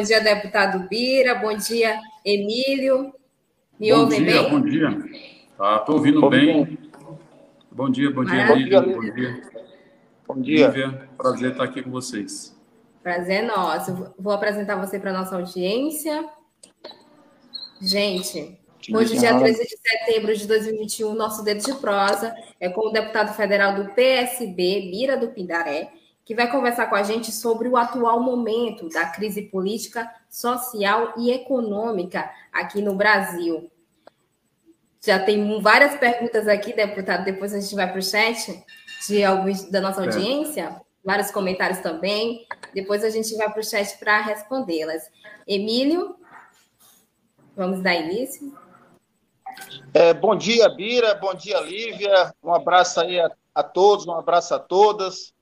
Bom dia, deputado Bira. Bom dia, Emílio. Me bom ouvem dia, bem? Bom dia, Estou tá, ouvindo bom bem. Dia. Bom dia, bom dia, Emílio. Bom dia. Bom dia. Lívia, prazer estar aqui com vocês. Prazer é nosso. Vou apresentar você para a nossa audiência. Gente, hoje, dia 13 de setembro de 2021, nosso dedo de prosa é com o deputado federal do PSB, Bira do Pindaré, que vai conversar com a gente sobre o atual momento da crise política, social e econômica aqui no Brasil. Já tem várias perguntas aqui, deputado, depois a gente vai para o chat de alguns da nossa audiência, vários comentários também. Depois a gente vai para o chat para respondê-las. Emílio, vamos dar início. É, bom dia, Bira, bom dia, Lívia. Um abraço aí a, a todos, um abraço a todas.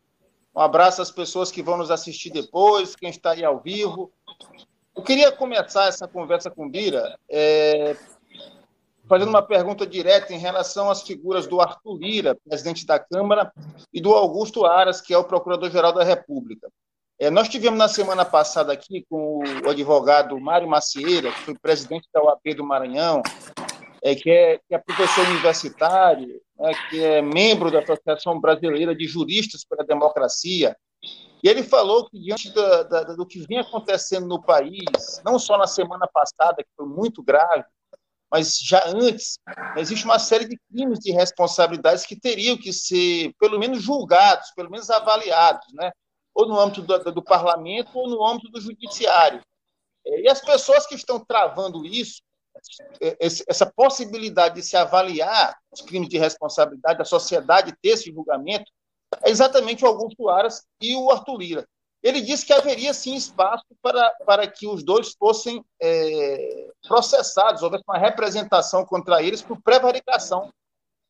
Um abraço às pessoas que vão nos assistir depois, quem está aí ao vivo. Eu queria começar essa conversa com Bira é, fazendo uma pergunta direta em relação às figuras do Arthur Lira, presidente da Câmara, e do Augusto Aras, que é o procurador-geral da República. É, nós tivemos na semana passada aqui com o advogado Mário Macieira, que foi presidente da UAP do Maranhão, é, que, é, que é professor universitário, né, que é membro da Associação Brasileira de Juristas pela Democracia, e ele falou que, diante da, da, do que vinha acontecendo no país, não só na semana passada, que foi muito grave, mas já antes, existe uma série de crimes de responsabilidades que teriam que ser, pelo menos, julgados, pelo menos avaliados, né? ou no âmbito do, do parlamento ou no âmbito do judiciário. E as pessoas que estão travando isso essa possibilidade de se avaliar os crimes de responsabilidade da sociedade ter esse julgamento é exatamente o Augusto Aras e o Arthur Lira. Ele disse que haveria sim espaço para, para que os dois fossem é, processados, houvesse uma representação contra eles por prevaricação,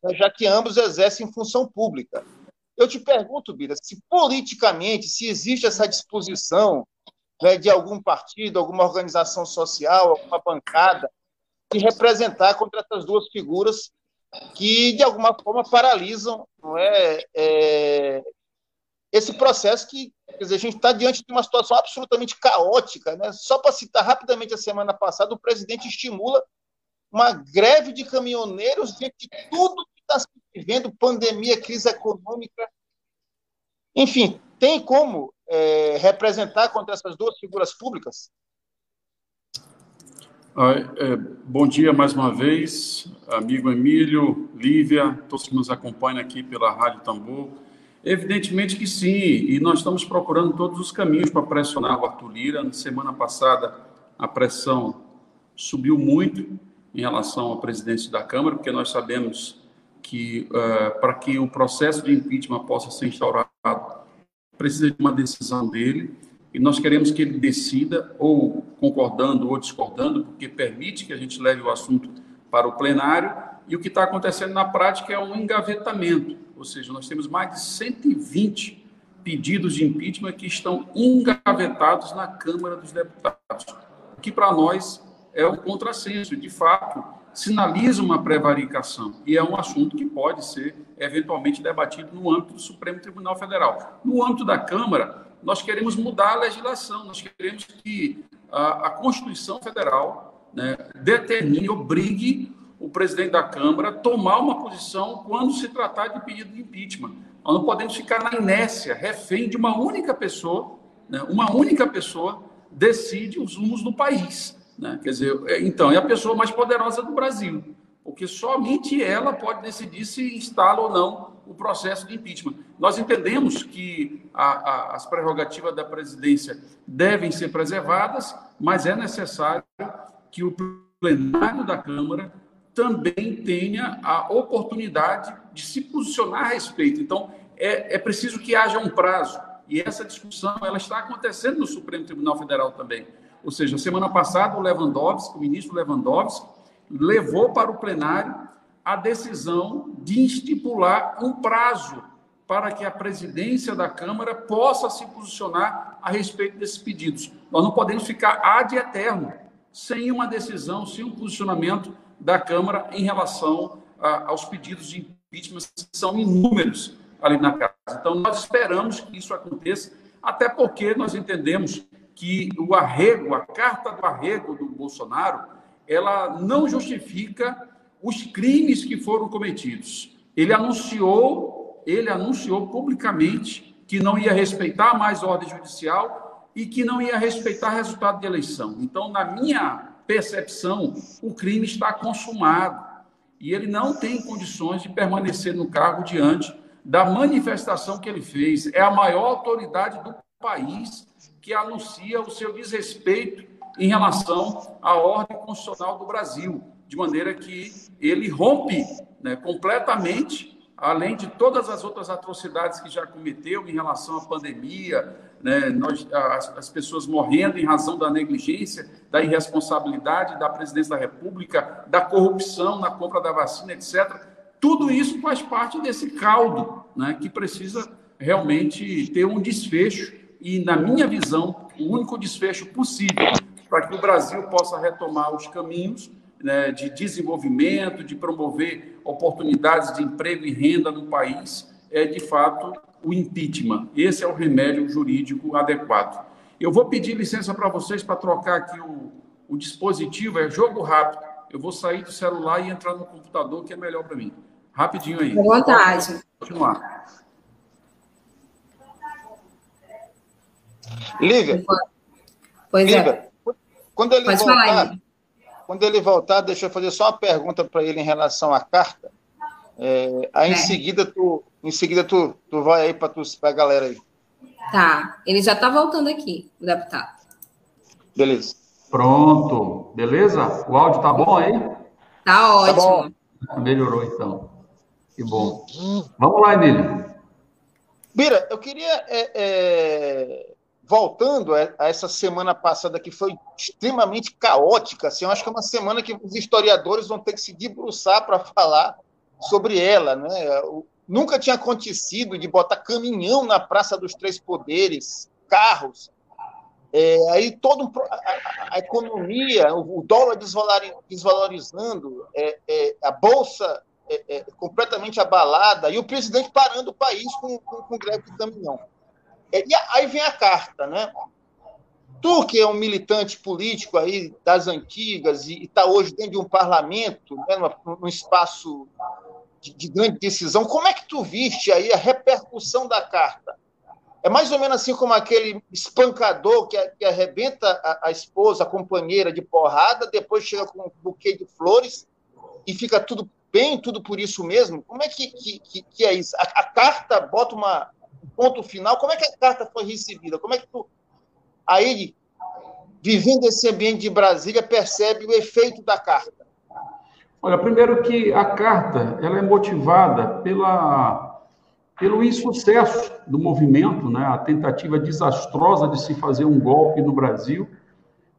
né, já que ambos exercem função pública. Eu te pergunto, Bira, se politicamente, se existe essa disposição né, de algum partido, alguma organização social, alguma bancada, de representar contra essas duas figuras que, de alguma forma, paralisam não é, é esse processo que quer dizer, a gente está diante de uma situação absolutamente caótica. Né? Só para citar rapidamente a semana passada, o presidente estimula uma greve de caminhoneiros diante de tudo que está se vivendo, pandemia, crise econômica. Enfim, tem como é, representar contra essas duas figuras públicas? É, bom dia mais uma vez, amigo Emílio, Lívia, todos que nos acompanham aqui pela Rádio Tambor. Evidentemente que sim, e nós estamos procurando todos os caminhos para pressionar o Arthur Lira. Na semana passada, a pressão subiu muito em relação à presidência da Câmara, porque nós sabemos que uh, para que o processo de impeachment possa ser instaurado, precisa de uma decisão dele e nós queremos que ele decida, ou concordando ou discordando, porque permite que a gente leve o assunto para o plenário, e o que está acontecendo na prática é um engavetamento, ou seja, nós temos mais de 120 pedidos de impeachment que estão engavetados na Câmara dos Deputados, o que para nós é um contrassenso, de fato, sinaliza uma prevaricação, e é um assunto que pode ser eventualmente debatido no âmbito do Supremo Tribunal Federal. No âmbito da Câmara, nós queremos mudar a legislação, nós queremos que a, a Constituição Federal né, determine, obrigue o presidente da Câmara a tomar uma posição quando se tratar de pedido de impeachment. Nós não podemos ficar na inércia, refém de uma única pessoa, né, uma única pessoa decide os rumos do país. Né? Quer dizer, é, então, é a pessoa mais poderosa do Brasil, porque somente ela pode decidir se instala ou não o processo de impeachment. Nós entendemos que a, a, as prerrogativas da presidência devem ser preservadas, mas é necessário que o plenário da Câmara também tenha a oportunidade de se posicionar a respeito. Então, é, é preciso que haja um prazo. E essa discussão ela está acontecendo no Supremo Tribunal Federal também. Ou seja, semana passada o Lewandowski, o ministro Lewandowski, levou para o plenário a decisão de estipular um prazo para que a presidência da Câmara possa se posicionar a respeito desses pedidos. Nós não podemos ficar ad eterno sem uma decisão, sem um posicionamento da Câmara em relação a, aos pedidos de impeachment, que são inúmeros ali na casa. Então, nós esperamos que isso aconteça, até porque nós entendemos que o arrego, a carta do arrego do Bolsonaro, ela não justifica os crimes que foram cometidos. Ele anunciou ele anunciou publicamente que não ia respeitar mais a ordem judicial e que não ia respeitar resultado de eleição. Então, na minha percepção, o crime está consumado e ele não tem condições de permanecer no cargo diante da manifestação que ele fez. É a maior autoridade do país que anuncia o seu desrespeito em relação à ordem constitucional do Brasil, de maneira que ele rompe né, completamente além de todas as outras atrocidades que já cometeu em relação à pandemia, né, nós, as, as, pessoas morrendo em razão da negligência, da irresponsabilidade da presidência da República, da corrupção na compra da vacina, etc. Tudo isso faz parte desse caldo né, que precisa realmente ter um desfecho, e, na minha visão, o único desfecho possível para que o Brasil possa retomar os caminhos né, de desenvolvimento, de promover oportunidades de emprego e renda no país, é de fato o impeachment. Esse é o remédio jurídico adequado. Eu vou pedir licença para vocês para trocar aqui o, o dispositivo, é jogo rápido. Eu vou sair do celular e entrar no computador, que é melhor para mim. Rapidinho aí. Boa tarde. Continuar. Lívia. Pois é. Lívia, é. Quando ele Pode voltar, falar, quando ele voltar, deixa eu fazer só uma pergunta para ele em relação à carta. É, aí é. em seguida tu, em seguida tu, tu vai aí para a galera aí. Tá, ele já está voltando aqui, o deputado. Beleza. Pronto, beleza? O áudio tá bom aí? Tá ótimo. Tá Melhorou então. Que bom. Vamos lá, Emílio. Bira, eu queria é, é voltando a, essa semana passada que foi extremamente caótica, assim, eu acho que é uma semana que os historiadores vão ter que se debruçar para falar sobre ela, né? Nunca tinha acontecido de botar caminhão na Praça dos Três Poderes, carros, é, aí todo um, a, a, economia, o, dólar desvalorizando, é, é, a bolsa é, é, completamente abalada e o presidente parando o país com, com, com greve de caminhão. É, e aí vem a carta, né? Tu, que é um militante político aí das antigas e está hoje dentro de um parlamento, né, num espaço de, de, grande decisão, como é que tu viste aí a repercussão da carta? É mais ou menos assim como aquele espancador que, que arrebenta a, a esposa, a companheira de porrada, depois chega com um buquê de flores e fica tudo bem, tudo por isso mesmo? Como é que, que, que é isso? A, a carta bota uma, ponto final, como é que a carta foi recebida? Como é que tu, aí, vivendo esse ambiente de Brasília, percebe o efeito da carta? Olha, primeiro que a carta ela é motivada pela, pelo insucesso do movimento, né? a tentativa desastrosa de se fazer um golpe no Brasil,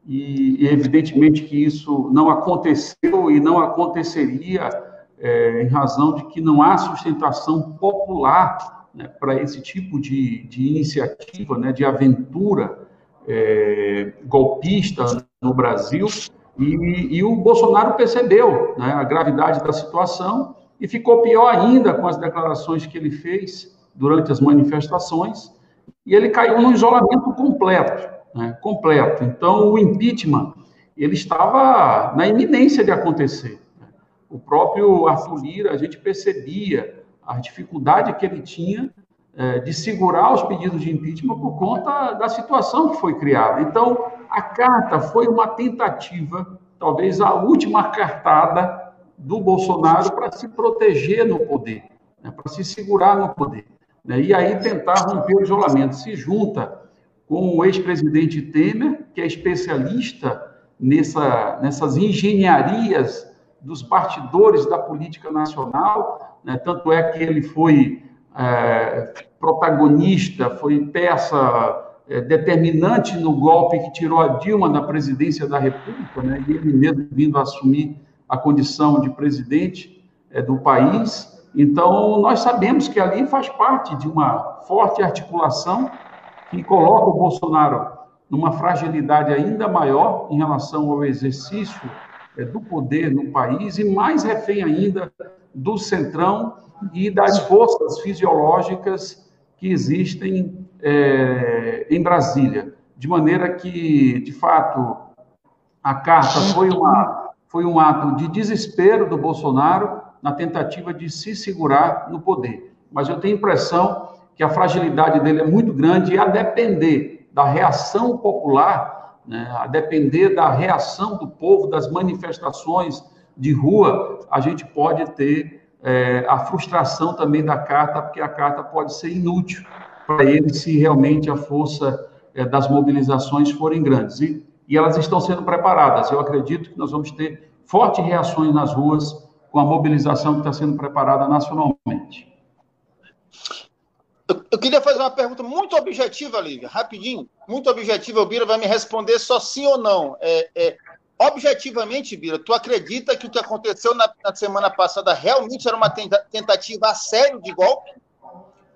e, e evidentemente que isso não aconteceu e não aconteceria é, em razão de que não há sustentação popular né, para esse tipo de, de iniciativa, né, de aventura é, golpista no Brasil, e, e, o Bolsonaro percebeu né, a gravidade da situação e ficou pior ainda com as declarações que ele fez durante as manifestações, e ele caiu num isolamento completo, né, completo. Então, o impeachment ele estava na iminência de acontecer. O próprio Arthur Lira, a gente percebia a dificuldade que ele tinha é, de segurar os pedidos de impeachment por conta da situação que foi criada. Então, a carta foi uma tentativa, talvez a última cartada do Bolsonaro para se proteger no poder, né, para se segurar no poder. Né, e aí tentar romper o isolamento. Se junta com o ex-presidente Temer, que é especialista nessa, nessas engenharias dos bastidores da política nacional, né? tanto é que ele foi é, protagonista, foi peça é, determinante no golpe que tirou a Dilma da presidência da República, né, e ele mesmo vindo assumir a condição de presidente é, do país. Então, nós sabemos que ali faz parte de uma forte articulação que coloca o Bolsonaro numa fragilidade ainda maior em relação ao exercício do poder no país e mais refém ainda do centrão e das forças fisiológicas que existem é, em Brasília. De maneira que, de fato, a carta foi, uma, foi um ato de desespero do Bolsonaro na tentativa de se segurar no poder. Mas eu tenho a impressão que a fragilidade dele é muito grande e a depender da reação popular, né, a depender da reação do povo, das manifestações de rua, a gente pode ter é, a frustração também da carta, porque a carta pode ser inútil para ele se realmente a força é, das mobilizações forem grandes. E, e elas estão sendo preparadas. Eu acredito que nós vamos ter fortes reações nas ruas com a mobilização que está sendo preparada nacionalmente. Eu, eu queria fazer uma pergunta muito objetiva, Lívia, rapidinho, muito objetiva. O Bira vai me responder só sim ou não. É, é, objetivamente, Bira, tu acredita que o que aconteceu na, na semana passada realmente era uma tentativa a sério de golpe?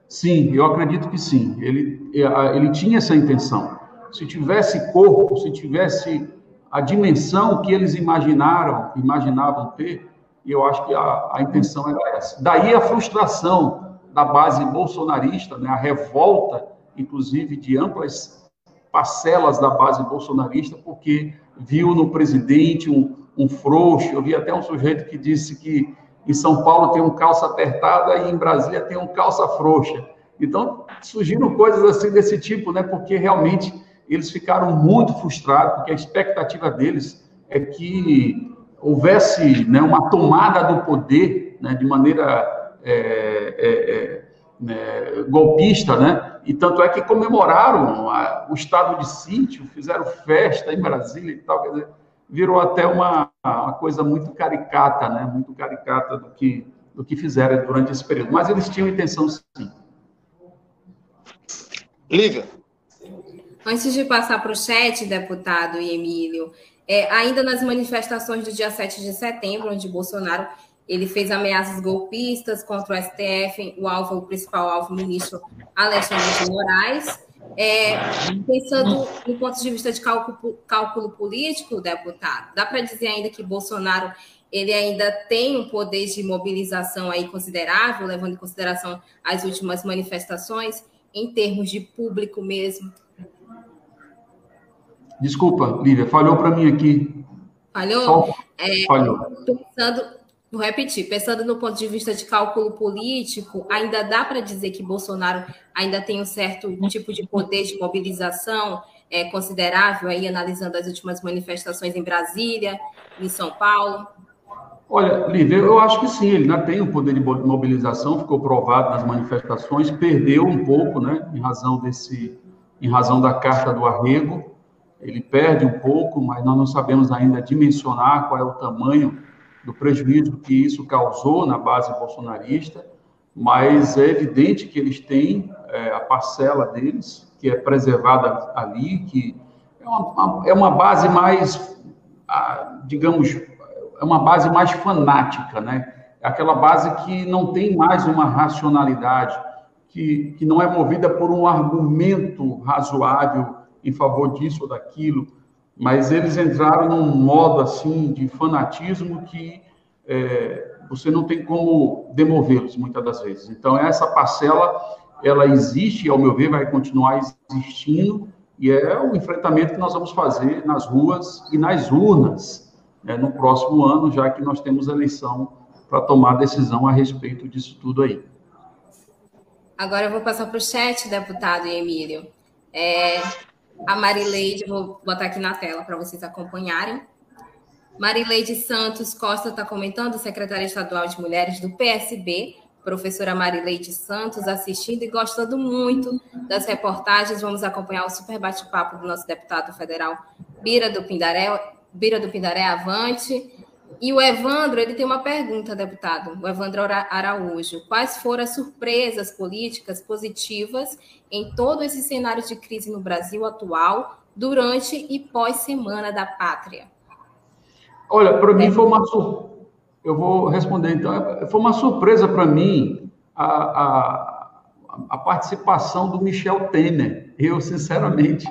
Sim, eu acredito que sim. Ele, ele tinha essa intenção. Se tivesse corpo, se tivesse a dimensão que eles imaginaram, imaginavam ter, eu acho que a, a intenção era essa. Daí a frustração da base bolsonarista, né, a revolta, inclusive, de amplas parcelas da base bolsonarista, porque viu no presidente um, um frouxo. Eu vi até um sujeito que disse que em São Paulo tem um calça apertada e em Brasília tem um calça frouxa. Então, surgiram coisas assim desse tipo, né? Porque realmente eles ficaram muito frustrados, porque a expectativa deles é que houvesse né, uma tomada do poder né, de maneira é, é, é, né, golpista, né? E tanto é que comemoraram a, o estado de sítio, fizeram festa em Brasília e tal, quer dizer, virou até uma, uma coisa muito caricata, né? Muito caricata do que do que fizeram durante esse período. Mas eles tinham intenção sim. Lívia. Antes de passar para o chat, deputado e Emílio, é, ainda nas manifestações do dia 7 de setembro, onde Bolsonaro ele fez ameaças golpistas contra o STF, o alvo, o principal alvo, o ministro Alexandre de Moraes. É, pensando no ponto de vista de cálculo, cálculo político, deputado, dá para dizer ainda que Bolsonaro ele ainda tem um poder de mobilização aí considerável, levando em consideração as últimas manifestações, em termos de público mesmo, Desculpa, Lívia, falhou para mim aqui. Falhou? É, falhou. Pensando, vou repetir, pensando no ponto de vista de cálculo político, ainda dá para dizer que Bolsonaro ainda tem um certo tipo de poder de mobilização é, considerável, aí analisando as últimas manifestações em Brasília, em São Paulo? Olha, Lívia, eu acho que sim, ele ainda tem um poder de mobilização, ficou provado nas manifestações, perdeu um pouco, né, em razão desse, em razão da carta do arrego, ele perde um pouco, mas nós não sabemos ainda dimensionar qual é o tamanho do prejuízo que isso causou na base bolsonarista, mas é evidente que eles têm é, a parcela deles, que é preservada ali, que é uma, é uma base mais, digamos, é uma base mais fanática, né? É aquela base que não tem mais uma racionalidade, que, que não é movida por um argumento razoável em favor disso ou daquilo, mas eles entraram num modo assim de fanatismo que é, você não tem como demovê-los muitas das vezes. Então essa parcela ela existe e ao meu ver vai continuar existindo e é o enfrentamento que nós vamos fazer nas ruas e nas urnas né, no próximo ano, já que nós temos eleição para tomar decisão a respeito disso tudo aí. Agora eu vou passar para o chat, deputado Emílio. É, a Marileide, vou botar aqui na tela para vocês acompanharem. Marileide Santos Costa está comentando, secretária estadual de Mulheres do PSB, professora Marileide Santos, assistindo e gostando muito das reportagens. Vamos acompanhar o super bate-papo do nosso deputado federal Bira do Pindaré, Bira do Pindaré Avante. E o Evandro, ele tem uma pergunta, deputado, o Evandro Araújo. Quais foram as surpresas políticas positivas em todo esse cenário de crise no Brasil atual, durante e pós-Semana da Pátria? Olha, para mim foi uma surpresa. Eu vou responder então. Foi uma surpresa para mim a, a, a participação do Michel Temer. Eu, sinceramente,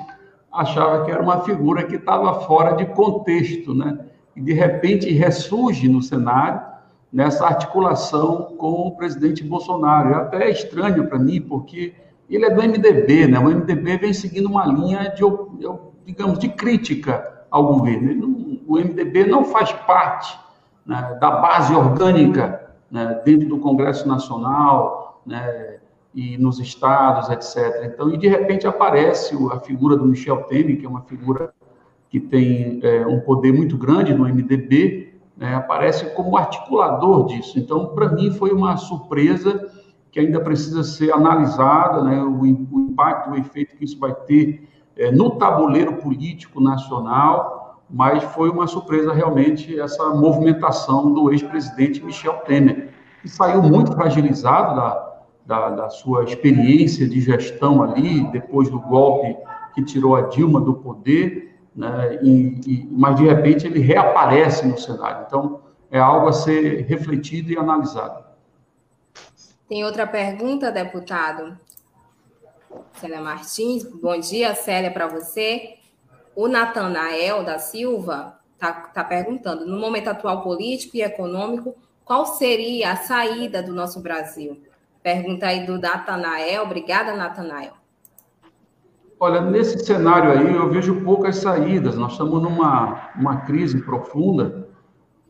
achava que era uma figura que estava fora de contexto, né? E de repente ressurge no cenário nessa articulação com o presidente Bolsonaro. É até estranho para mim, porque ele é do MDB, né? O MDB vem seguindo uma linha de, digamos, de crítica ao governo. o MDB não faz parte né, da base orgânica né, dentro do Congresso Nacional, né, e nos estados, etc. Então, e de repente aparece a figura do Michel Temer, que é uma figura que tem é, um poder muito grande no MDB, né, aparece como articulador disso. Então, para mim, foi uma surpresa que ainda precisa ser analisada, né, o, o impacto, o efeito que isso vai ter é, no tabuleiro político nacional, mas foi uma surpresa realmente essa movimentação do ex-presidente Michel Temer, que saiu muito fragilizado da, da, da sua experiência de gestão ali, depois do golpe que tirou a Dilma do poder, né? E, e, mas de repente ele reaparece no cenário. Então é algo a ser refletido e analisado. Tem outra pergunta, deputado? Célia Martins, bom dia, Célia, para você. O Natanael da Silva está tá perguntando: no momento atual político e econômico, qual seria a saída do nosso Brasil? Pergunta aí do Natanael. Obrigada, Natanael. Olha, nesse cenário aí eu vejo poucas saídas. Nós estamos numa uma crise profunda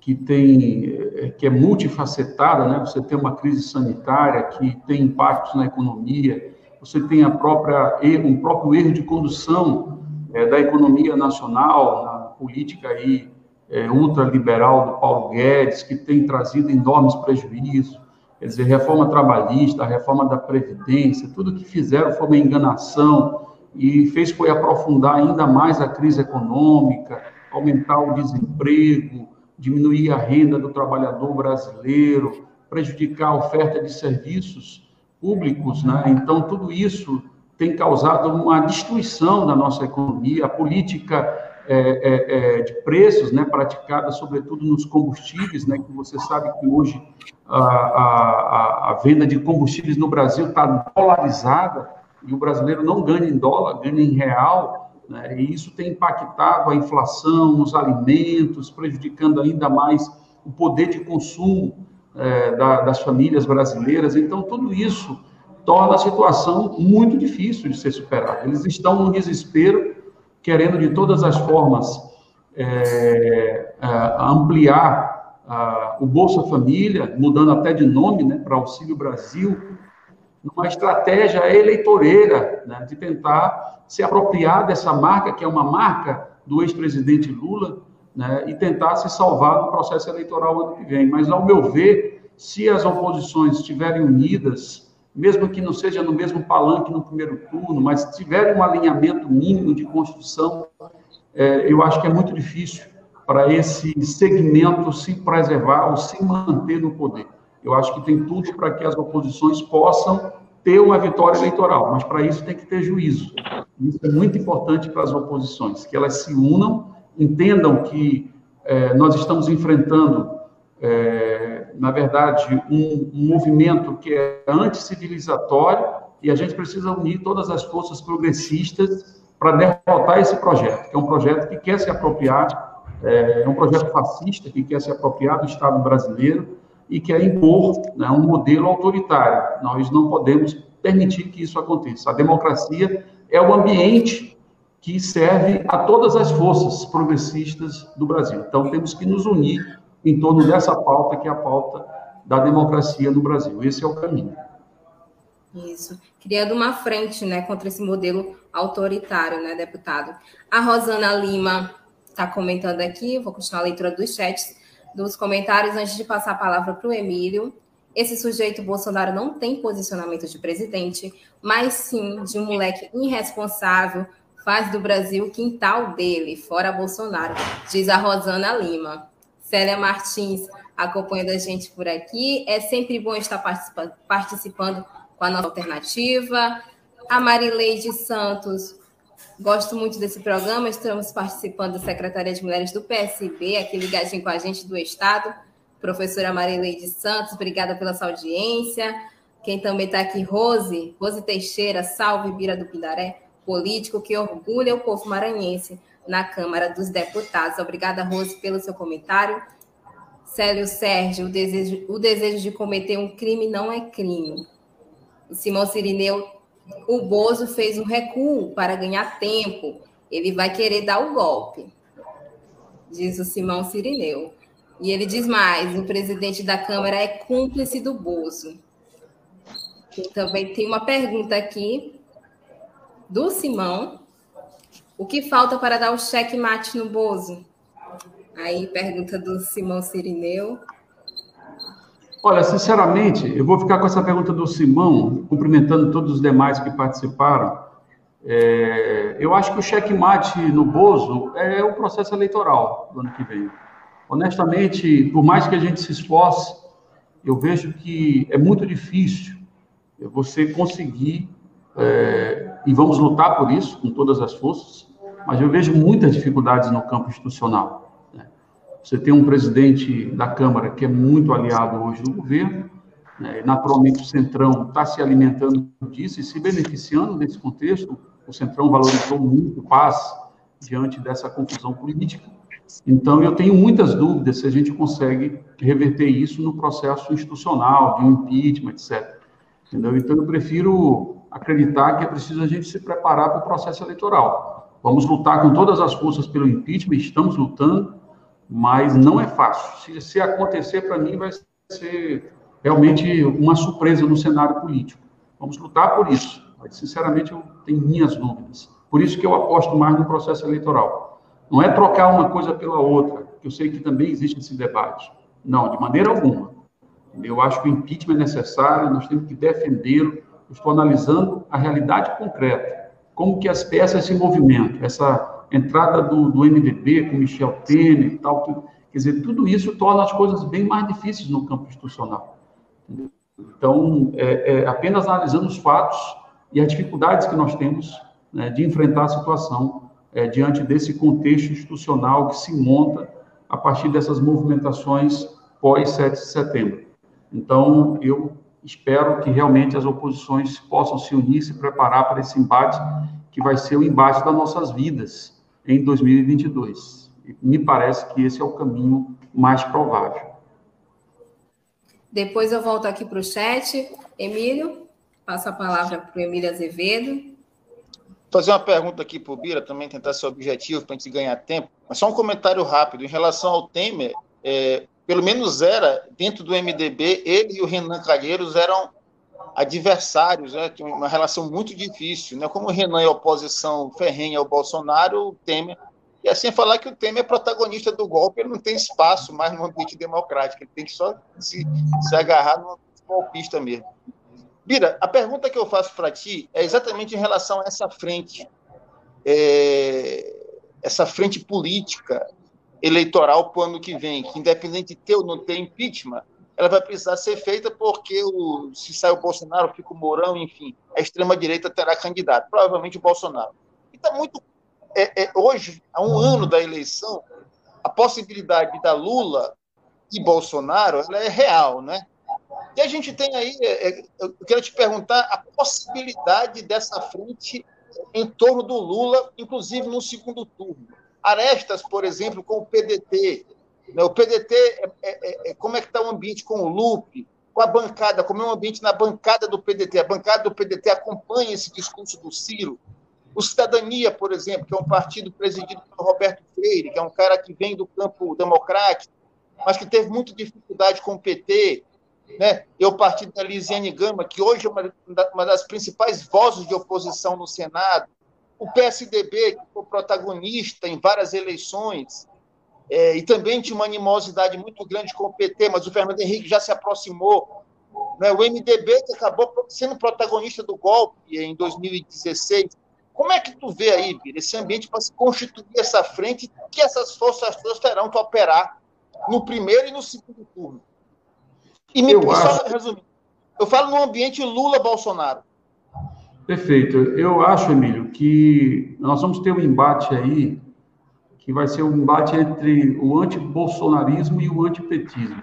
que tem eh, que é multifacetada, né? Você tem uma crise sanitária que tem impactos na economia. Você tem a própria um próprio erro de condução é, da economia nacional, na política aí é, ultraliberal do Paulo Guedes, que tem trazido enormes prejuízos. Quer dizer, reforma trabalhista, reforma da previdência, tudo que fizeram foi uma enganação e fez foi aprofundar ainda mais a crise econômica, aumentar o desemprego, diminuir a renda do trabalhador brasileiro, prejudicar a oferta de serviços públicos, né? Então tudo isso tem causado uma destruição da nossa economia, a política é, é, é, de preços, né, praticada sobretudo nos combustíveis, né, que você sabe que hoje a, a, a venda de combustíveis no Brasil está dolarizada, e o brasileiro não ganha em dólar, ganha em real, né? e isso tem impactado a inflação nos alimentos, prejudicando ainda mais o poder de consumo é, da, das famílias brasileiras. Então, tudo isso torna a situação muito difícil de ser superada. Eles estão no desespero, querendo de todas as formas é, é, ampliar a, o Bolsa Família, mudando até de nome né, para Auxílio Brasil, numa estratégia eleitoreira, né, de tentar se apropriar dessa marca, que é uma marca do ex-presidente Lula, né, e tentar se salvar no processo eleitoral ano que vem. Mas, ao meu ver, se as oposições estiverem unidas, mesmo que não seja no mesmo palanque no primeiro turno, mas tiverem um alinhamento mínimo de construção, é, eu acho que é muito difícil para esse segmento se preservar ou se manter no poder. Eu acho que tem tudo para que as oposições possam ter uma vitória eleitoral, mas para isso tem que ter juízo. Isso é muito importante para as oposições, que elas se unam, entendam que é, nós estamos enfrentando, é, na verdade, um, um movimento que é anticivilizatório e a gente precisa unir todas as forças progressistas para derrotar esse projeto, que é um projeto que quer se apropriar, é, é um projeto fascista que quer se apropriar do Estado brasileiro e quer impor né, um modelo autoritário. Nós não podemos permitir que isso aconteça. A democracia é o ambiente que serve a todas as forças progressistas do Brasil. Então, temos que nos unir em torno dessa pauta, que é a pauta da democracia no Brasil. Esse é o caminho. Isso, criando uma frente né, contra esse modelo autoritário, né, deputado? A Rosana Lima está comentando aqui, vou continuar a leitura dos chats dos comentários antes de passar a palavra para o Emílio. Esse sujeito Bolsonaro não tem posicionamento de presidente, mas sim de um moleque irresponsável, faz do Brasil quintal dele, fora Bolsonaro, diz a Rosana Lima. Célia Martins acompanhando a gente por aqui. É sempre bom estar participando com a nossa alternativa. A Marileide Santos, gosto muito desse programa. Estamos participando da Secretaria de Mulheres do PSB, aqui ligadinho com a gente do Estado. Professora Marileide Santos, obrigada pela sua audiência. Quem também está aqui, Rose, Rose Teixeira, salve Bira do Pindaré, político que orgulha o povo maranhense na Câmara dos Deputados. Obrigada, Rose, pelo seu comentário. Célio Sérgio, o desejo, o desejo de cometer um crime não é crime. Simão Sirineu, o Bozo fez um recuo para ganhar tempo. Ele vai querer dar o golpe, diz o Simão Sirineu. E ele diz mais: o presidente da Câmara é cúmplice do Bozo. E também tem uma pergunta aqui do Simão. O que falta para dar o cheque mate no Bozo? Aí, pergunta do Simão Sirineu. Olha, sinceramente, eu vou ficar com essa pergunta do Simão, cumprimentando todos os demais que participaram. É, eu acho que o checkmate no Bozo é o processo eleitoral do ano que vem. Honestamente, por mais que a gente se esforce, eu vejo que é muito difícil você conseguir, é, e vamos lutar por isso com todas as forças, mas eu vejo muitas dificuldades no campo institucional. Você tem um presidente da Câmara que é muito aliado hoje do governo, né? naturalmente o Centrão está se alimentando disso e se beneficiando desse contexto. O Centrão valorizou muito paz diante dessa confusão política. Então, eu tenho muitas dúvidas se a gente consegue reverter isso no processo institucional, de um impeachment, etc. Entendeu? Então, eu prefiro acreditar que é preciso a gente se preparar para o processo eleitoral. Vamos lutar com todas as forças pelo impeachment, estamos lutando, mas não é fácil. Se, se acontecer, para mim, vai ser realmente uma surpresa no cenário político. Vamos lutar por isso, mas, sinceramente, eu tenho minhas dúvidas. Por isso que eu aposto mais no processo eleitoral. Não é trocar uma coisa pela outra, que eu sei que também existe esse debate. Não, de maneira alguma. Eu acho que o impeachment é necessário, nós temos que defendê-lo. estou analisando a realidade concreta, como que as peças se movimentam, essa entrada do, do MDB com Michel Temer e tal, quer dizer, tudo isso torna as coisas bem mais difíceis no campo institucional. Então, é, é, apenas analisando os fatos e as dificuldades que nós temos né, de enfrentar a situação é, diante desse contexto institucional que se monta a partir dessas movimentações pós 7 de setembro. Então, eu espero que realmente as oposições possam se unir, se preparar para esse embate, que vai ser o embate das nossas vidas, em 2022. Me parece que esse é o caminho mais provável. Depois eu volto aqui para o chat. Emílio, passa a palavra para o Emílio Azevedo. Vou fazer uma pergunta aqui para o Bira, também tentar ser objetivo para a gente ganhar tempo. Mas só um comentário rápido. Em relação ao Temer, é, pelo menos era, dentro do MDB, ele e o Renan Calheiros eram adversários, né, uma relação muito difícil. Né? Como o Renan é oposição ferrenha ao Bolsonaro, o Temer. E assim falar que o Temer é protagonista do golpe, ele não tem espaço mais no ambiente democrático, ele tem que só se, se agarrar no golpista mesmo. Bira, a pergunta que eu faço para ti é exatamente em relação a essa frente, é, essa frente política eleitoral para o ano que vem, que independente de ter ou não ter impeachment, ela vai precisar ser feita porque o, se sai o Bolsonaro, fica o Mourão, enfim, a extrema-direita terá candidato, provavelmente o Bolsonaro. Então, muito, é, é, hoje, há um ano da eleição, a possibilidade da Lula e Bolsonaro ela é real, né? E a gente tem aí, é, é eu quero te perguntar, a possibilidade dessa frente em torno do Lula, inclusive no segundo turno. Arestas, por exemplo, com o PDT, o PDT, é, é, é, como é que está o ambiente com o Lupe, com a bancada, como é o ambiente na bancada do PDT? A bancada do PDT acompanha esse discurso do Ciro. O Cidadania, por exemplo, que é um partido presidido pelo Roberto Freire, que é um cara que vem do campo democrático, mas que teve muita dificuldade com o PT, né? e o partido da Lisiane Gama, que hoje é uma, uma das principais vozes de oposição no Senado, o PSDB, que foi protagonista em várias eleições, é, e também tinha uma animosidade muito grande com o PT, mas o Fernando Henrique já se aproximou. Né? O MDB, que acabou sendo protagonista do golpe em 2016. Como é que tu vê aí, Bira, esse ambiente para se constituir essa frente que essas forças todas terão que operar no primeiro e no segundo turno. E me eu só acho... resumir. Eu falo no ambiente Lula-Bolsonaro. Perfeito. Eu acho, Emílio, que nós vamos ter um embate aí que vai ser um embate entre o antibolsonarismo e o antipetismo.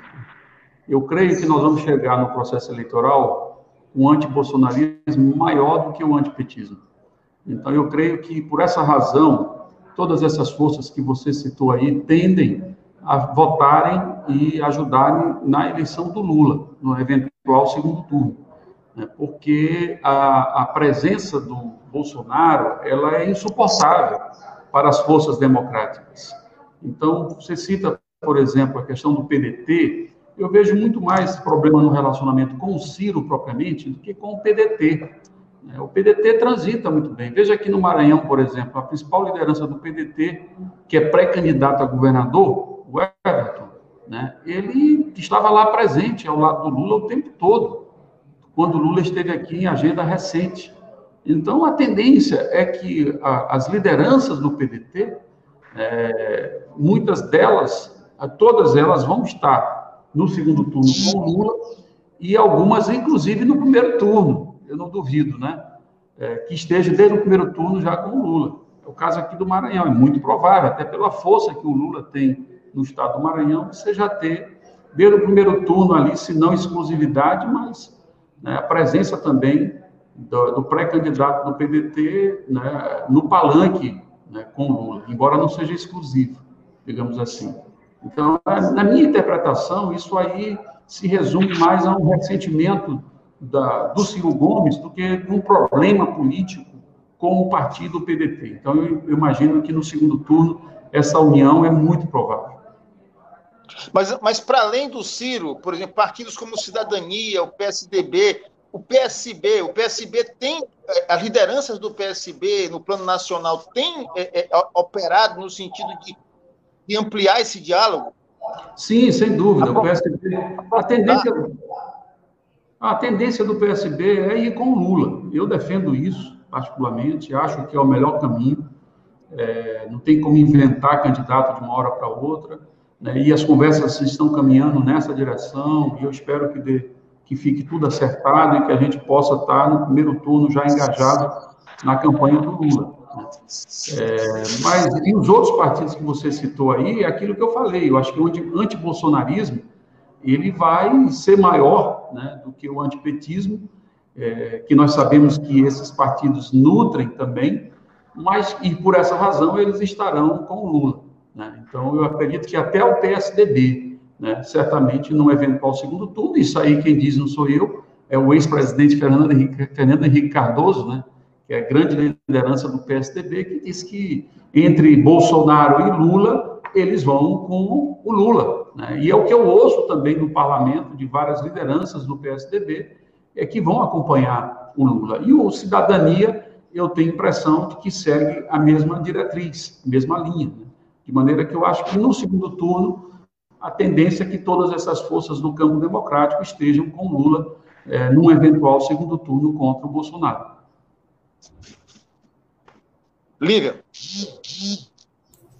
Eu creio que nós vamos chegar no processo eleitoral um antibolsonarismo maior do que o antipetismo. Então, eu creio que, por essa razão, todas essas forças que você citou aí tendem a votarem e ajudarem na eleição do Lula, no eventual segundo turno. Né? Porque a, a presença do Bolsonaro ela é insuportável para as forças democráticas. Então, você cita, por exemplo, a questão do PDT, eu vejo muito mais problema no relacionamento com o Ciro propriamente do que com o PDT. Né? O PDT transita muito bem. Veja aqui no Maranhão, por exemplo, a principal liderança do PDT, que é pré-candidato a governador, o Everton, né? ele estava lá presente ao lado do Lula o tempo todo, quando o Lula esteve aqui em agenda recente. Então, a tendência é que a, as lideranças do PDT, é, muitas delas, todas elas vão estar no segundo turno com Lula e algumas, inclusive, no primeiro turno. Eu não duvido, né? É, que esteja desde o primeiro turno já com o Lula. É o caso aqui do Maranhão, é muito provável, até pela força que o Lula tem no estado do Maranhão, você já ter, desde o primeiro turno ali, se não exclusividade, mas né, a presença também do, do pré-candidato do PDT né, no palanque né, com Lula, embora não seja exclusivo, digamos assim. Então, na minha interpretação, isso aí se resume mais a um ressentimento da, do Ciro Gomes do que um problema político com o partido PDT. Então, eu, eu imagino que no segundo turno essa união é muito provável. Mas, mas para além do Ciro, por exemplo, partidos como Cidadania, o PSDB, o PSB, o PSB tem, é, as lideranças do PSB no plano nacional têm é, é, operado no sentido de, de, ampliar esse diálogo? Sim, sem dúvida. O PSB, a tendência, a tendência do PSB é ir com o Lula. Eu defendo isso, particularmente, acho que é o melhor caminho. É, não tem como inventar candidato de uma hora para outra. Né? E as conversas estão caminhando nessa direção, e eu espero que dê que fique tudo acertado e que a gente possa estar no primeiro turno já engajado na campanha do Lula. É, mas e os outros partidos que você citou aí, é aquilo que eu falei, eu acho que o antibolsonarismo ele vai ser maior né, do que o antipetismo, é, que nós sabemos que esses partidos nutrem também, mas e por essa razão eles estarão com o Lula. Né? Então eu acredito que até o PSDB né, certamente no eventual segundo turno. Isso aí quem diz não sou eu, é o ex-presidente Fernando Henrique, Fernando Henrique Cardoso, né, que é a grande liderança do PSDB, que diz que entre Bolsonaro e Lula, eles vão com o Lula. Né? E é o que eu ouço também no parlamento de várias lideranças do PSDB, é que vão acompanhar o Lula. E o Cidadania, eu tenho impressão de que segue a mesma diretriz, a mesma linha. Né? De maneira que eu acho que no segundo turno a tendência é que todas essas forças do campo democrático estejam com Lula é, num eventual segundo turno contra o Bolsonaro. Lívia.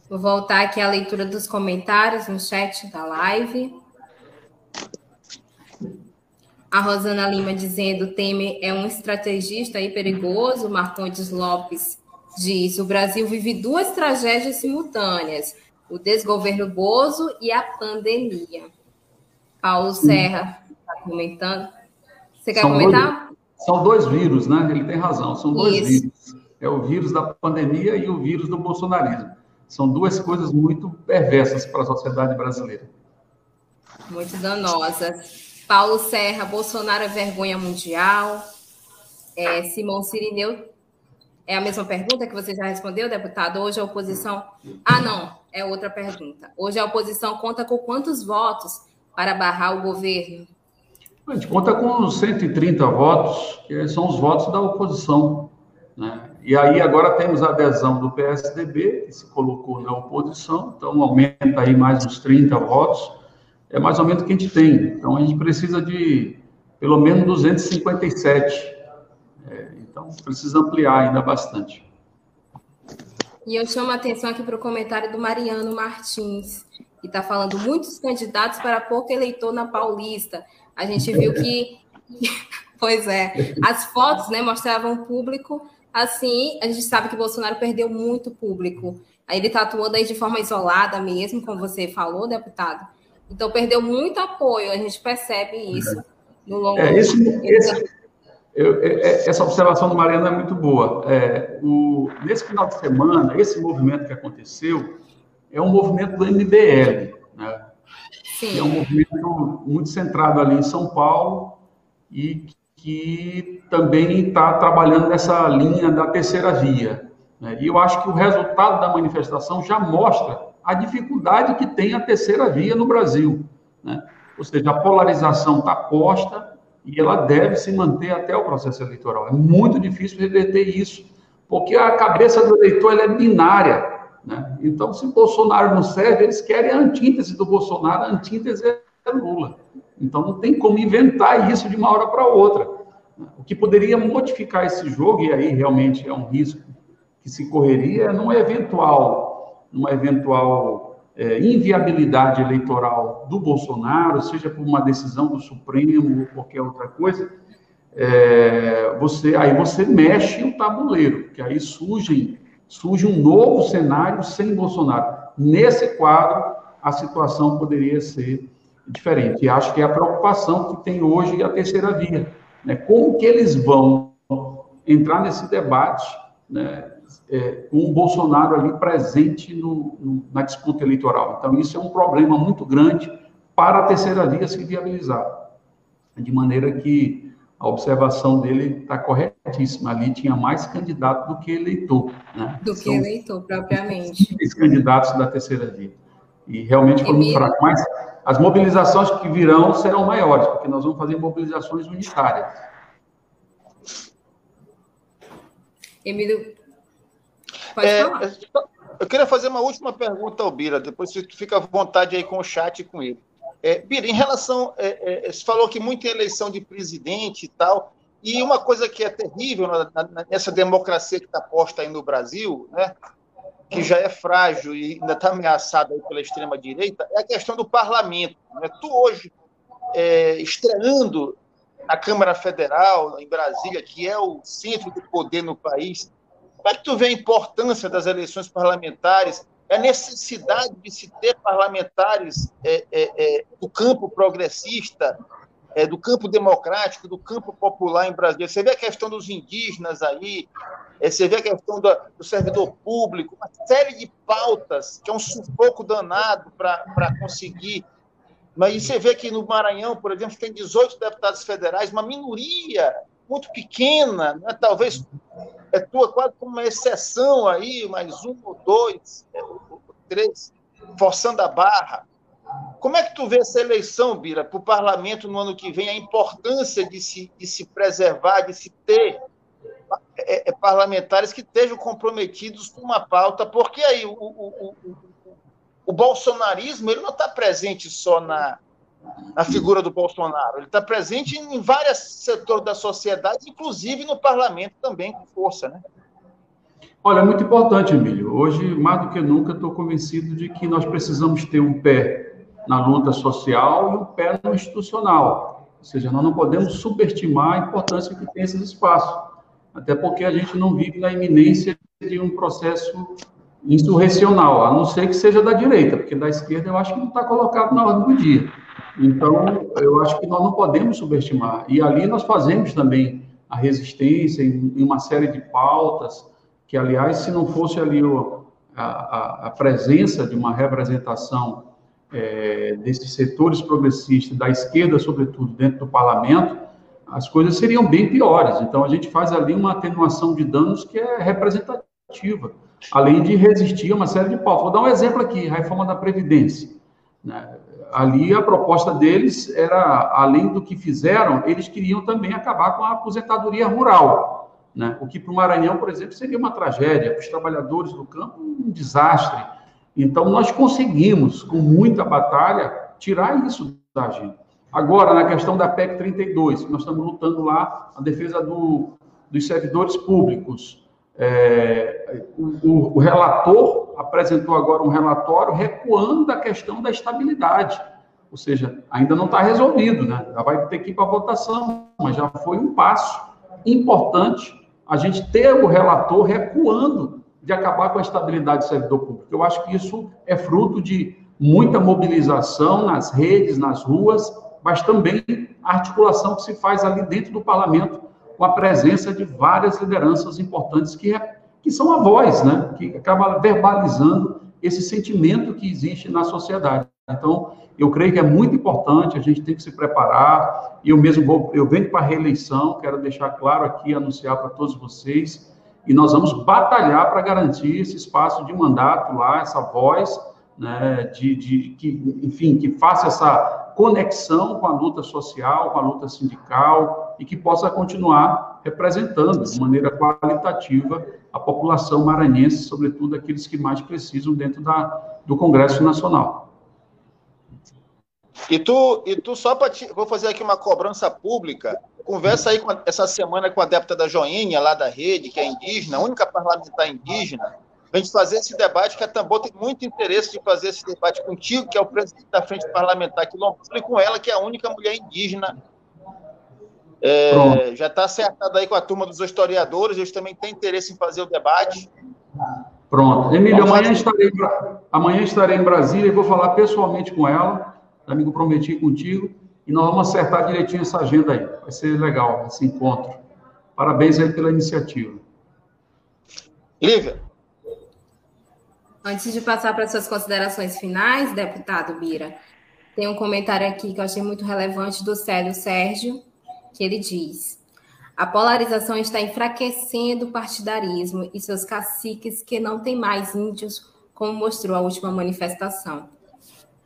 Vou voltar aqui à leitura dos comentários no chat da live. A Rosana Lima dizendo Temer é um estrategista e perigoso. Marcondes Lopes diz: o Brasil vive duas tragédias simultâneas o desgoverno Bozo e a pandemia. Paulo Serra está comentando. Você quer são comentar? Dois, são dois vírus, né? Ele tem razão, são dois Isso. vírus. É o vírus da pandemia e o vírus do bolsonarismo. São duas coisas muito perversas para a sociedade brasileira. Muito danosas. Paulo Serra, Bolsonaro é vergonha mundial. É, Simão Sirineu é a mesma pergunta que você já respondeu, deputado? Hoje a oposição. Ah, não, é outra pergunta. Hoje a oposição conta com quantos votos para barrar o governo? A gente conta com 130 votos, que são os votos da oposição. Né? E aí agora temos a adesão do PSDB, que se colocou na oposição, então aumenta aí mais uns 30 votos. É mais ou menos o que a gente tem. Então a gente precisa de pelo menos 257 então, precisa ampliar ainda bastante. E eu chamo a atenção aqui para o comentário do Mariano Martins. e está falando muitos candidatos para pouco eleitor na Paulista. A gente viu que, pois é, as fotos né, mostravam o público assim. A gente sabe que Bolsonaro perdeu muito público. Aí ele está atuando aí de forma isolada mesmo, como você falou, deputado. Então perdeu muito apoio, a gente percebe isso no longo é, esse, esse, eu, é, é, essa observação do Mariano é muito boa. É, o, nesse final de semana, esse movimento que aconteceu é um movimento do MBL, né? Sim. É um movimento muito centrado ali em São Paulo e que também está trabalhando nessa linha da terceira via. Né? E eu acho que o resultado da manifestação já mostra a dificuldade que tem a terceira via no Brasil. Né? Ou seja, a polarização está posta e ela deve se manter até o processo eleitoral. É muito difícil reverter isso, porque a cabeça do eleitor é binária. Né? Então, se Bolsonaro não serve, eles querem a antítese do Bolsonaro, a antítese é Lula. Então, não tem como inventar isso de uma hora para outra. O que poderia modificar esse jogo, e aí realmente é um risco que se correria, é numa eventual, numa eventual é, inviabilidade eleitoral do Bolsonaro, seja por uma decisão do Supremo ou qualquer outra coisa, é, você, aí você mexe o tabuleiro, que aí surge, surge um novo cenário sem Bolsonaro. Nesse quadro, a situação poderia ser diferente. E acho que é a preocupação que tem hoje a terceira via. Né? Como que eles vão entrar nesse debate né? É, com o Bolsonaro ali presente no, no, na disputa eleitoral. Então, isso é um problema muito grande para a terceira via se viabilizar. De maneira que a observação dele está corretíssima. Ali tinha mais candidato do que eleitor. Né? Do São que eleitor, propriamente. Os candidatos da terceira via. E realmente foi muito fraco. Mas as mobilizações que virão serão maiores, porque nós vamos fazer mobilizações unitárias. Emílio, Pode é, falar. Eu queria fazer uma última pergunta ao Bira, depois você fica à vontade aí com o chat e com ele. É, Bira, em relação. É, é, você falou que muita eleição de presidente e tal, e uma coisa que é terrível na, na, nessa democracia que está posta aí no Brasil, né, que já é frágil e ainda está ameaçada pela extrema-direita, é a questão do parlamento. Né? Tu hoje, é, estreando na Câmara Federal, em Brasília, que é o centro do poder no país, como é que tu vê a importância das eleições parlamentares, a necessidade de se ter parlamentares é, é, é, do campo progressista, é, do campo democrático, do campo popular em Brasília? Você vê a questão dos indígenas aí, é, você vê a questão do, do, servidor público, uma série de pautas que é um sufoco danado para conseguir. Mas você vê que no Maranhão, por exemplo, tem 18 deputados federais, uma minoria muito pequena, né? talvez é tua quase como uma exceção aí, mais um ou dois, é, ou três, forçando a barra. Como é que tu vê essa eleição, Bira, para o parlamento no ano que vem, a importância de se, de se preservar, de se ter é, é, parlamentares que estejam comprometidos com uma pauta, porque aí o, o, o, o bolsonarismo ele não está presente só na, na figura do Bolsonaro. Ele está presente em vários setores da sociedade, inclusive no parlamento também, com força, né? Olha, é muito importante, Emílio. Hoje, mais do que nunca, estou convencido de que nós precisamos ter um pé na luta social e um pé no institucional. Ou seja, nós não podemos subestimar a importância que tem esses espaços. Até porque a gente não vive na iminência de um processo insurrecional, a não ser que seja da direita, porque da esquerda eu acho que não está colocado na ordem do dia. Então, eu acho que nós não podemos subestimar. E ali nós fazemos também a resistência em, uma série de pautas, que, aliás, se não fosse ali a, a, presença de uma representação é, desses setores progressistas, da esquerda, sobretudo, dentro do parlamento, as coisas seriam bem piores. Então, a gente faz ali uma atenuação de danos que é representativa, além de resistir a uma série de pautas. Vou dar um exemplo aqui, a reforma da Previdência. Né? Ali a proposta deles era, além do que fizeram, eles queriam também acabar com a aposentadoria rural, né? o que para o Maranhão, por exemplo, seria uma tragédia, para os trabalhadores do campo, um desastre. Então, nós conseguimos, com muita batalha, tirar isso da gente. Agora, na questão da PEC 32, nós estamos lutando lá, a defesa do, dos servidores públicos, É, o, o, relator apresentou agora um relatório recuando da questão da estabilidade, ou seja, ainda não está resolvido, né? Já vai ter que ir para votação, mas já foi um passo importante a gente ter o relator recuando de acabar com a estabilidade do servidor público. Eu acho que isso é fruto de muita mobilização nas redes, nas ruas, mas também a articulação que se faz ali dentro do parlamento com a presença de várias lideranças importantes que, que são a voz, né? que acaba verbalizando esse sentimento que existe na sociedade. Então, eu creio que é muito importante, a gente tem que se preparar, e eu mesmo vou, eu venho para a reeleição, quero deixar claro aqui, anunciar para todos vocês, e nós vamos batalhar para garantir esse espaço de mandato lá, essa voz, né, de, de que, enfim, que faça essa conexão com a luta social, com a luta sindical e que possa continuar representando de maneira qualitativa a população maranhense, sobretudo aqueles que mais precisam dentro da, do Congresso Nacional. E tu, e tu só para vou fazer aqui uma cobrança pública. Conversa aí com, essa semana com a deputada Joinha, lá da rede, que é indígena, a única parlamentar indígena, a gente fazer esse debate, que a Tambor tem muito interesse de fazer esse debate contigo, que é o presidente da Frente Parlamentar quilombola, e com ela, que é a única mulher indígena. É, já está acertado aí com a turma dos historiadores, eles também têm interesse em fazer o debate. Pronto. Emílio, amanhã estarei, amanhã estarei em Brasília e vou falar pessoalmente com ela, já me comprometi contigo, e nós vamos acertar direitinho essa agenda aí. Vai ser legal esse encontro. Parabéns aí pela iniciativa. Lívia. Antes de passar para suas considerações finais, deputado Bira, tem um comentário aqui que eu achei muito relevante do Célio Sérgio, que ele diz: a polarização está enfraquecendo o partidarismo e seus caciques que não têm mais índios, como mostrou a última manifestação.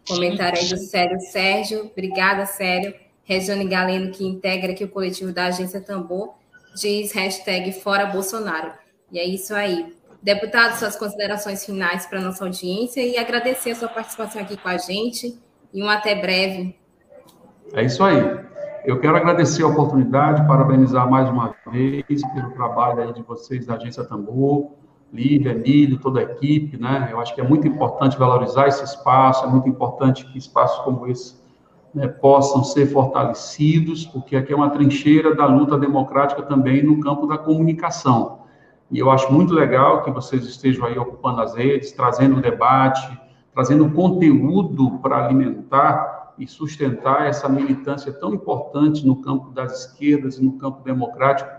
Comentário aí do Célio Sérgio. Obrigada, Célio. Regiane Galeno, que integra aqui o coletivo da Agência Tambor, diz hashtag Fora Bolsonaro. E é isso aí. Deputado, suas considerações finais para a nossa audiência e agradecer a sua participação aqui com a gente e um até breve. É isso aí. Eu quero agradecer a oportunidade, parabenizar mais uma vez pelo trabalho aí de vocês da Agência Tambor, Lívia, Emílio, toda a equipe, né? Eu acho que é muito importante valorizar esse espaço, é muito importante que espaços como esse né, possam ser fortalecidos, porque aqui é uma trincheira da luta democrática também no campo da comunicação. E eu acho muito legal que vocês estejam aí ocupando as redes, trazendo debate, trazendo conteúdo para alimentar e sustentar essa militância tão importante no campo das esquerdas e no campo democrático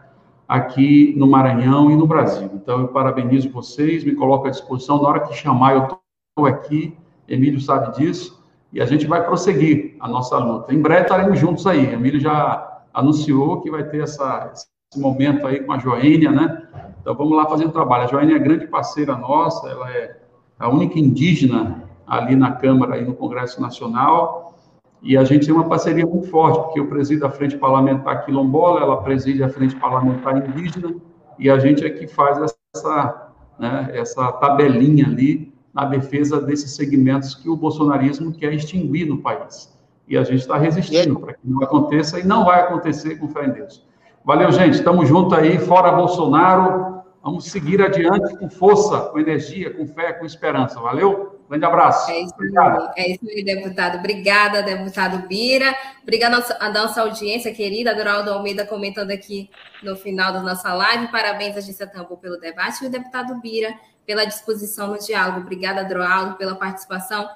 aqui no Maranhão e no Brasil. Então, eu parabenizo vocês, me coloco à disposição. Na hora que chamar, eu estou aqui, Emílio sabe disso, e a gente vai prosseguir a nossa luta. Em breve estaremos juntos aí. Emílio já anunciou que vai ter essa, esse momento aí com a Joênia, né? Então vamos lá fazer um trabalho. A Joênia é grande parceira nossa, ela é a única indígena ali na Câmara e no Congresso Nacional, e a gente tem uma parceria muito forte, porque eu presido a Frente Parlamentar Quilombola, ela preside a Frente Parlamentar Indígena, e a gente é que faz essa, né, essa tabelinha ali na defesa desses segmentos que o bolsonarismo quer extinguir no país. E a gente está resistindo para que não aconteça, e não vai acontecer com fé em Deus. Valeu, gente. Estamos juntos aí, fora Bolsonaro. Vamos seguir adiante com força, com energia, com fé, com esperança. Valeu? Grande abraço. É isso, aí, é isso aí, deputado. Obrigada, deputado Bira. Obrigada à nossa audiência querida, Doraldo Almeida comentando aqui no final da nossa live. Parabéns, Agência Tambo, pelo debate e o deputado Bira pela disposição no diálogo. Obrigada, Doraldo, pela participação.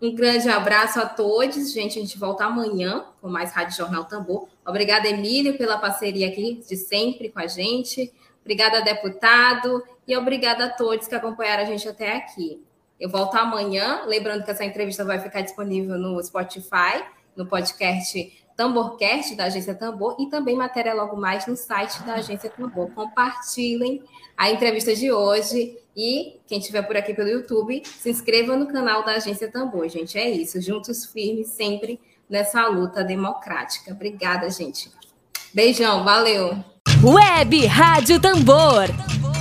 Um grande abraço a todos. Gente, a gente volta amanhã com mais Rádio Jornal Tambor. Obrigada, Emílio, pela parceria aqui de sempre com a gente. Obrigada, deputado, e obrigada a todos que acompanharam a gente até aqui. Eu volto amanhã, lembrando que essa entrevista vai ficar disponível no Spotify, no podcast Tamborcast da Agência Tambor e também matéria logo mais no site da Agência Tambor. Compartilhem a entrevista de hoje e quem estiver por aqui pelo YouTube, se inscreva no canal da Agência Tambor, gente. É isso, juntos firmes sempre nessa luta democrática. Obrigada, gente. Beijão, valeu. Web Rádio Tambor.